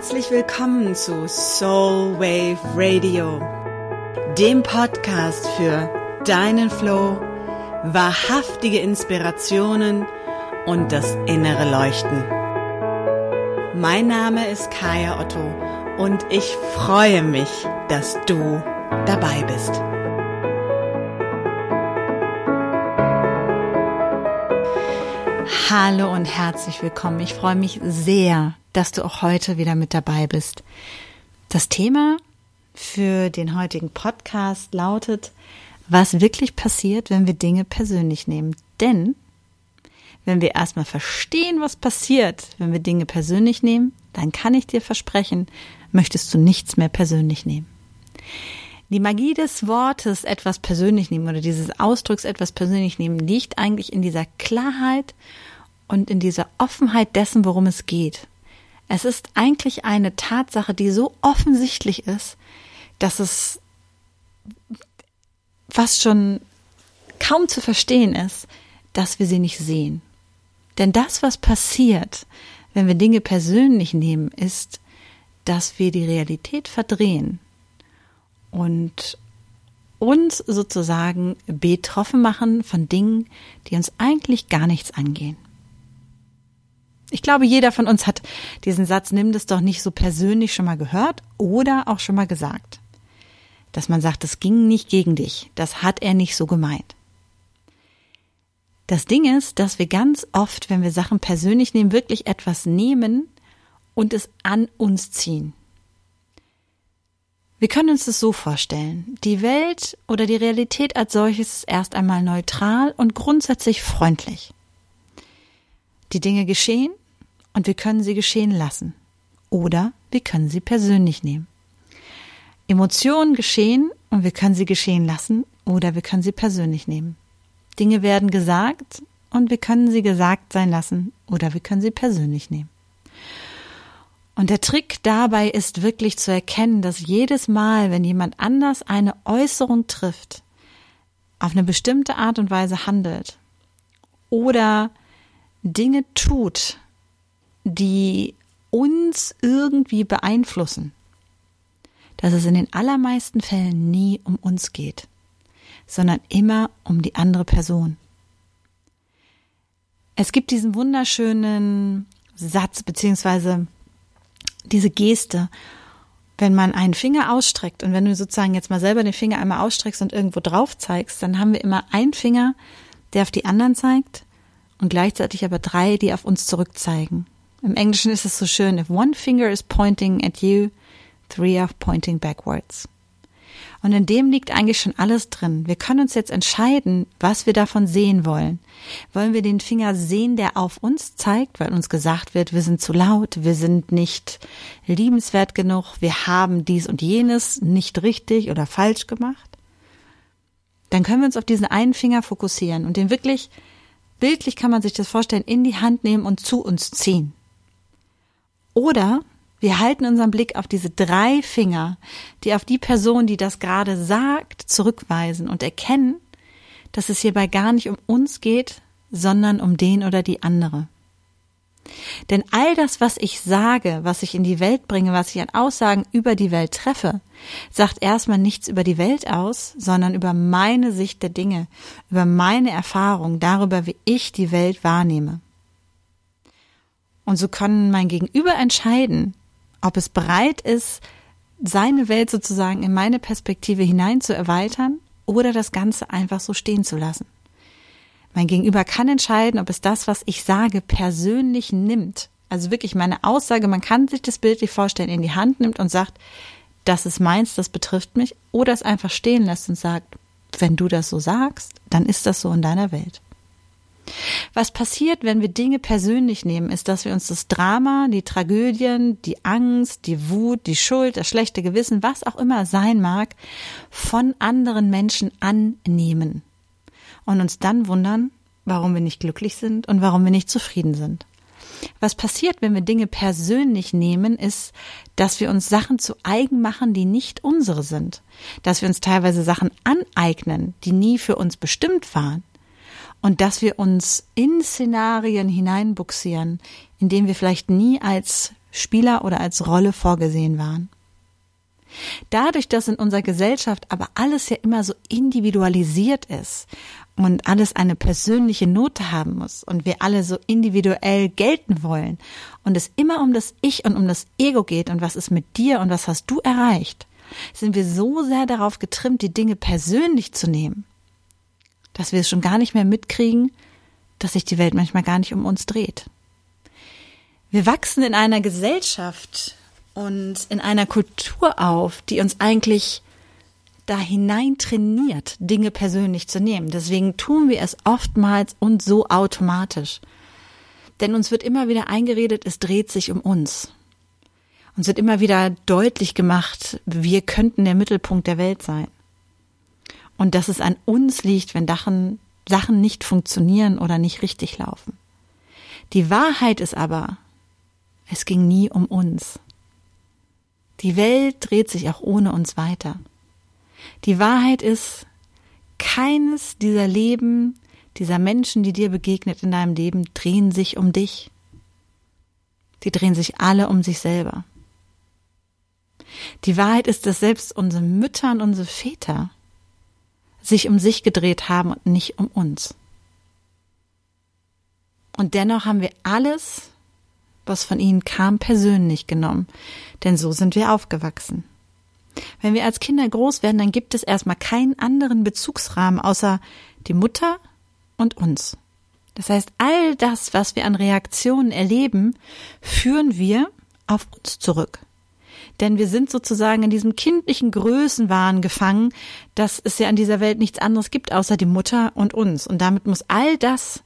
Herzlich willkommen zu Soul Wave Radio, dem Podcast für deinen Flow, wahrhaftige Inspirationen und das innere Leuchten. Mein Name ist Kaya Otto und ich freue mich, dass du dabei bist. Hallo und herzlich willkommen. Ich freue mich sehr, dass du auch heute wieder mit dabei bist. Das Thema für den heutigen Podcast lautet, was wirklich passiert, wenn wir Dinge persönlich nehmen. Denn wenn wir erstmal verstehen, was passiert, wenn wir Dinge persönlich nehmen, dann kann ich dir versprechen, möchtest du nichts mehr persönlich nehmen. Die Magie des Wortes etwas persönlich nehmen oder dieses Ausdrucks etwas persönlich nehmen liegt eigentlich in dieser Klarheit und in dieser Offenheit dessen, worum es geht. Es ist eigentlich eine Tatsache, die so offensichtlich ist, dass es fast schon kaum zu verstehen ist, dass wir sie nicht sehen. Denn das, was passiert, wenn wir Dinge persönlich nehmen, ist, dass wir die Realität verdrehen und uns sozusagen betroffen machen von Dingen, die uns eigentlich gar nichts angehen. Ich glaube, jeder von uns hat diesen Satz, nimm das doch nicht so persönlich schon mal gehört oder auch schon mal gesagt. Dass man sagt, es ging nicht gegen dich, das hat er nicht so gemeint. Das Ding ist, dass wir ganz oft, wenn wir Sachen persönlich nehmen, wirklich etwas nehmen und es an uns ziehen. Wir können uns das so vorstellen. Die Welt oder die Realität als solches ist erst einmal neutral und grundsätzlich freundlich. Die Dinge geschehen und wir können sie geschehen lassen. Oder wir können sie persönlich nehmen. Emotionen geschehen und wir können sie geschehen lassen oder wir können sie persönlich nehmen. Dinge werden gesagt und wir können sie gesagt sein lassen oder wir können sie persönlich nehmen. Und der Trick dabei ist wirklich zu erkennen, dass jedes Mal, wenn jemand anders eine Äußerung trifft, auf eine bestimmte Art und Weise handelt oder Dinge tut, die uns irgendwie beeinflussen, dass es in den allermeisten Fällen nie um uns geht, sondern immer um die andere Person. Es gibt diesen wunderschönen Satz beziehungsweise diese Geste, wenn man einen Finger ausstreckt und wenn du sozusagen jetzt mal selber den Finger einmal ausstreckst und irgendwo drauf zeigst, dann haben wir immer einen Finger, der auf die anderen zeigt und gleichzeitig aber drei, die auf uns zurückzeigen. Im Englischen ist es so schön, if one finger is pointing at you, three are pointing backwards. Und in dem liegt eigentlich schon alles drin. Wir können uns jetzt entscheiden, was wir davon sehen wollen. Wollen wir den Finger sehen, der auf uns zeigt, weil uns gesagt wird, wir sind zu laut, wir sind nicht liebenswert genug, wir haben dies und jenes nicht richtig oder falsch gemacht? Dann können wir uns auf diesen einen Finger fokussieren und den wirklich, bildlich kann man sich das vorstellen, in die Hand nehmen und zu uns ziehen. Oder wir halten unseren Blick auf diese drei Finger, die auf die Person, die das gerade sagt, zurückweisen und erkennen, dass es hierbei gar nicht um uns geht, sondern um den oder die andere. Denn all das, was ich sage, was ich in die Welt bringe, was ich an Aussagen über die Welt treffe, sagt erstmal nichts über die Welt aus, sondern über meine Sicht der Dinge, über meine Erfahrung darüber, wie ich die Welt wahrnehme. Und so kann mein Gegenüber entscheiden, ob es bereit ist, seine Welt sozusagen in meine Perspektive hinein zu erweitern oder das Ganze einfach so stehen zu lassen. Mein Gegenüber kann entscheiden, ob es das, was ich sage, persönlich nimmt. Also wirklich meine Aussage, man kann sich das bildlich vorstellen, in die Hand nimmt und sagt, das ist meins, das betrifft mich, oder es einfach stehen lässt und sagt, wenn du das so sagst, dann ist das so in deiner Welt. Was passiert, wenn wir Dinge persönlich nehmen, ist, dass wir uns das Drama, die Tragödien, die Angst, die Wut, die Schuld, das schlechte Gewissen, was auch immer sein mag, von anderen Menschen annehmen und uns dann wundern, warum wir nicht glücklich sind und warum wir nicht zufrieden sind. Was passiert, wenn wir Dinge persönlich nehmen, ist, dass wir uns Sachen zu eigen machen, die nicht unsere sind. Dass wir uns teilweise Sachen aneignen, die nie für uns bestimmt waren und dass wir uns in Szenarien hineinbuxieren, in denen wir vielleicht nie als Spieler oder als Rolle vorgesehen waren. Dadurch, dass in unserer Gesellschaft aber alles ja immer so individualisiert ist und alles eine persönliche Note haben muss und wir alle so individuell gelten wollen und es immer um das Ich und um das Ego geht und was ist mit dir und was hast du erreicht, sind wir so sehr darauf getrimmt, die Dinge persönlich zu nehmen, dass wir es schon gar nicht mehr mitkriegen, dass sich die Welt manchmal gar nicht um uns dreht. Wir wachsen in einer Gesellschaft und in einer Kultur auf, die uns eigentlich da hinein trainiert, Dinge persönlich zu nehmen. Deswegen tun wir es oftmals und so automatisch. Denn uns wird immer wieder eingeredet, es dreht sich um uns. Uns wird immer wieder deutlich gemacht, wir könnten der Mittelpunkt der Welt sein. Und dass es an uns liegt, wenn Sachen, Sachen nicht funktionieren oder nicht richtig laufen. Die Wahrheit ist aber, es ging nie um uns. Die Welt dreht sich auch ohne uns weiter. Die Wahrheit ist, keines dieser Leben, dieser Menschen, die dir begegnet in deinem Leben, drehen sich um dich. Die drehen sich alle um sich selber. Die Wahrheit ist, dass selbst unsere Mütter und unsere Väter sich um sich gedreht haben und nicht um uns. Und dennoch haben wir alles, was von ihnen kam, persönlich genommen, denn so sind wir aufgewachsen. Wenn wir als Kinder groß werden, dann gibt es erstmal keinen anderen Bezugsrahmen außer die Mutter und uns. Das heißt, all das, was wir an Reaktionen erleben, führen wir auf uns zurück. Denn wir sind sozusagen in diesem kindlichen Größenwahn gefangen, dass es ja in dieser Welt nichts anderes gibt außer die Mutter und uns. Und damit muss all das,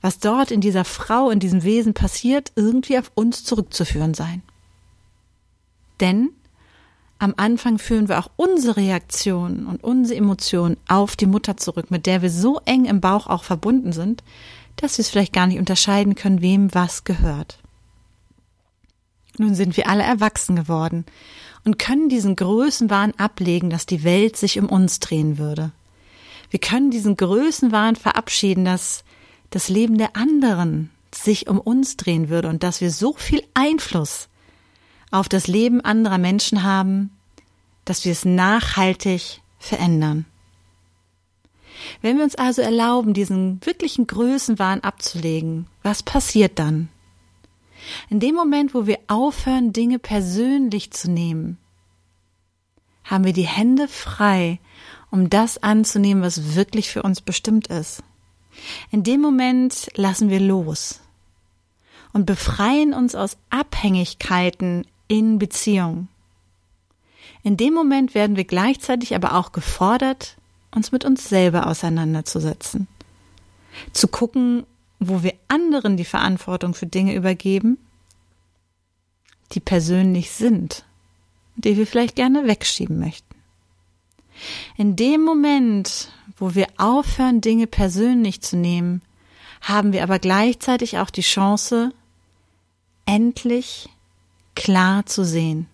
was dort in dieser Frau, in diesem Wesen passiert, irgendwie auf uns zurückzuführen sein. Denn am Anfang führen wir auch unsere Reaktionen und unsere Emotionen auf die Mutter zurück, mit der wir so eng im Bauch auch verbunden sind, dass wir es vielleicht gar nicht unterscheiden können, wem was gehört. Nun sind wir alle erwachsen geworden und können diesen Größenwahn ablegen, dass die Welt sich um uns drehen würde. Wir können diesen Größenwahn verabschieden, dass das Leben der anderen sich um uns drehen würde und dass wir so viel Einfluss auf das Leben anderer Menschen haben, dass wir es nachhaltig verändern. Wenn wir uns also erlauben, diesen wirklichen Größenwahn abzulegen, was passiert dann? In dem Moment, wo wir aufhören, Dinge persönlich zu nehmen, haben wir die Hände frei, um das anzunehmen, was wirklich für uns bestimmt ist. In dem Moment lassen wir los und befreien uns aus Abhängigkeiten in Beziehung. In dem Moment werden wir gleichzeitig aber auch gefordert, uns mit uns selber auseinanderzusetzen. Zu gucken, wo wir anderen die Verantwortung für Dinge übergeben, die persönlich sind, die wir vielleicht gerne wegschieben möchten. In dem Moment, wo wir aufhören, Dinge persönlich zu nehmen, haben wir aber gleichzeitig auch die Chance, endlich klar zu sehen.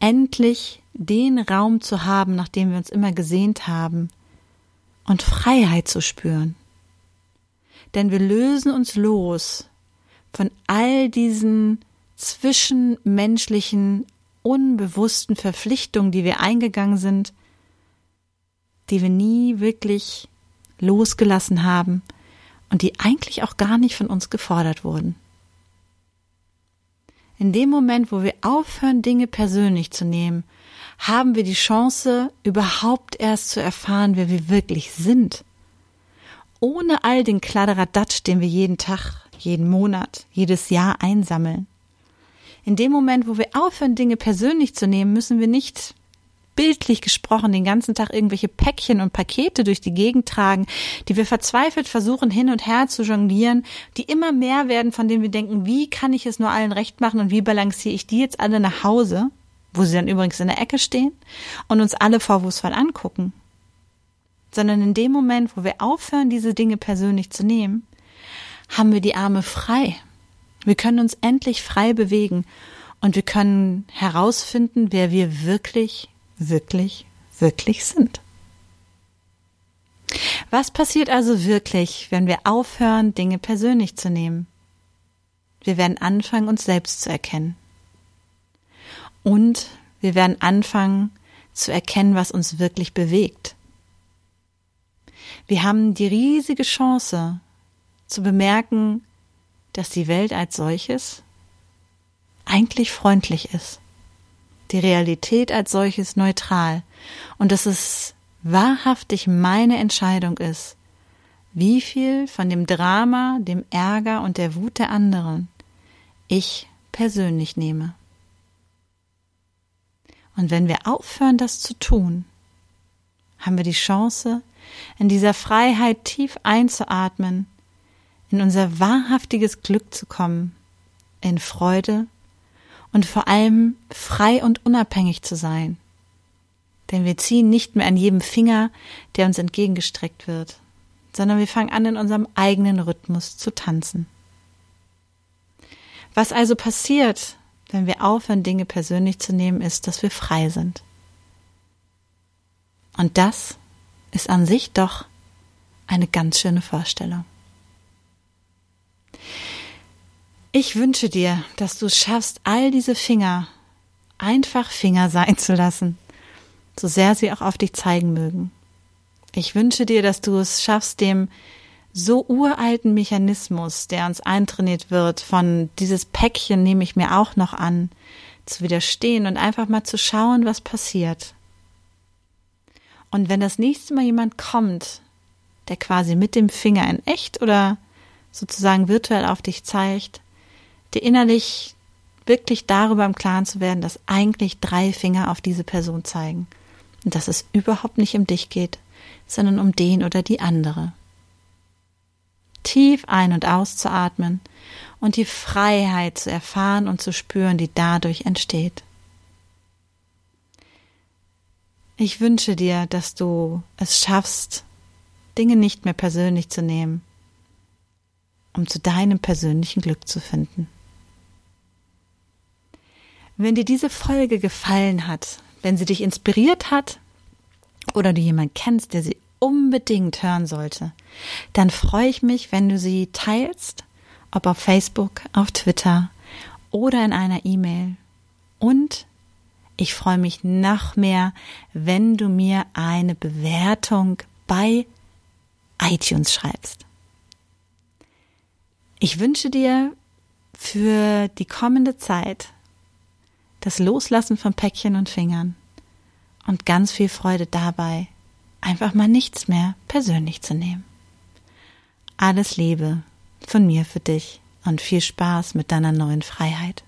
Endlich den Raum zu haben, nach dem wir uns immer gesehnt haben, und Freiheit zu spüren. Denn wir lösen uns los von all diesen zwischenmenschlichen, unbewussten Verpflichtungen, die wir eingegangen sind, die wir nie wirklich losgelassen haben und die eigentlich auch gar nicht von uns gefordert wurden. In dem Moment, wo wir aufhören, Dinge persönlich zu nehmen, haben wir die Chance, überhaupt erst zu erfahren, wer wir wirklich sind. Ohne all den Kladderadatsch, den wir jeden Tag, jeden Monat, jedes Jahr einsammeln. In dem Moment, wo wir aufhören, Dinge persönlich zu nehmen, müssen wir nicht bildlich gesprochen den ganzen Tag irgendwelche Päckchen und Pakete durch die Gegend tragen, die wir verzweifelt versuchen hin und her zu jonglieren, die immer mehr werden, von denen wir denken, wie kann ich es nur allen recht machen und wie balanciere ich die jetzt alle nach Hause, wo sie dann übrigens in der Ecke stehen und uns alle vorwurfsvoll angucken. Sondern in dem Moment, wo wir aufhören, diese Dinge persönlich zu nehmen, haben wir die Arme frei. Wir können uns endlich frei bewegen und wir können herausfinden, wer wir wirklich wirklich, wirklich sind. Was passiert also wirklich, wenn wir aufhören, Dinge persönlich zu nehmen? wir werden anfangen, uns selbst zu erkennen. Und wir werden anfangen zu erkennen, was uns wirklich bewegt. Wir haben die riesige Chance zu bemerken, dass die Welt als solches eigentlich freundlich ist. Die Realität als solches neutral. Und dass es wahrhaftig meine Entscheidung ist, wie viel von dem Drama, dem Ärger und der Wut der anderen ich persönlich nehme. Und wenn wir aufhören, das zu tun, haben wir die Chance, in dieser Freiheit tief einzuatmen, in unser wahrhaftiges Glück zu kommen, in Freude und vor allem frei und unabhängig zu sein. Denn wir ziehen nicht mehr an jedem Finger, der uns entgegengestreckt wird, sondern wir fangen an, in unserem eigenen Rhythmus zu tanzen. Was also passiert, wenn wir aufhören, Dinge persönlich zu nehmen, ist, dass wir frei sind. Und das ist an sich doch eine ganz schöne Vorstellung. Ich wünsche dir, dass du es schaffst, all diese Finger einfach Finger sein zu lassen, so sehr sie auch auf dich zeigen mögen. Ich wünsche dir, dass du es schaffst, dem so uralten Mechanismus, der uns eintrainiert wird, von dieses Päckchen nehme ich mir auch noch an, zu widerstehen und einfach mal zu schauen, was passiert. Und wenn das nächste Mal jemand kommt, der quasi mit dem Finger in echt oder sozusagen virtuell auf dich zeigt, dir innerlich wirklich darüber im Klaren zu werden, dass eigentlich drei Finger auf diese Person zeigen und dass es überhaupt nicht um dich geht, sondern um den oder die andere tief ein- und auszuatmen und die Freiheit zu erfahren und zu spüren, die dadurch entsteht. Ich wünsche dir, dass du es schaffst, Dinge nicht mehr persönlich zu nehmen, um zu deinem persönlichen Glück zu finden. Wenn dir diese Folge gefallen hat, wenn sie dich inspiriert hat oder du jemanden kennst, der sie unbedingt hören sollte, dann freue ich mich, wenn du sie teilst, ob auf Facebook, auf Twitter oder in einer E-Mail. Und ich freue mich noch mehr, wenn du mir eine Bewertung bei iTunes schreibst. Ich wünsche dir für die kommende Zeit das Loslassen von Päckchen und Fingern und ganz viel Freude dabei, einfach mal nichts mehr persönlich zu nehmen. Alles Liebe von mir für dich und viel Spaß mit deiner neuen Freiheit.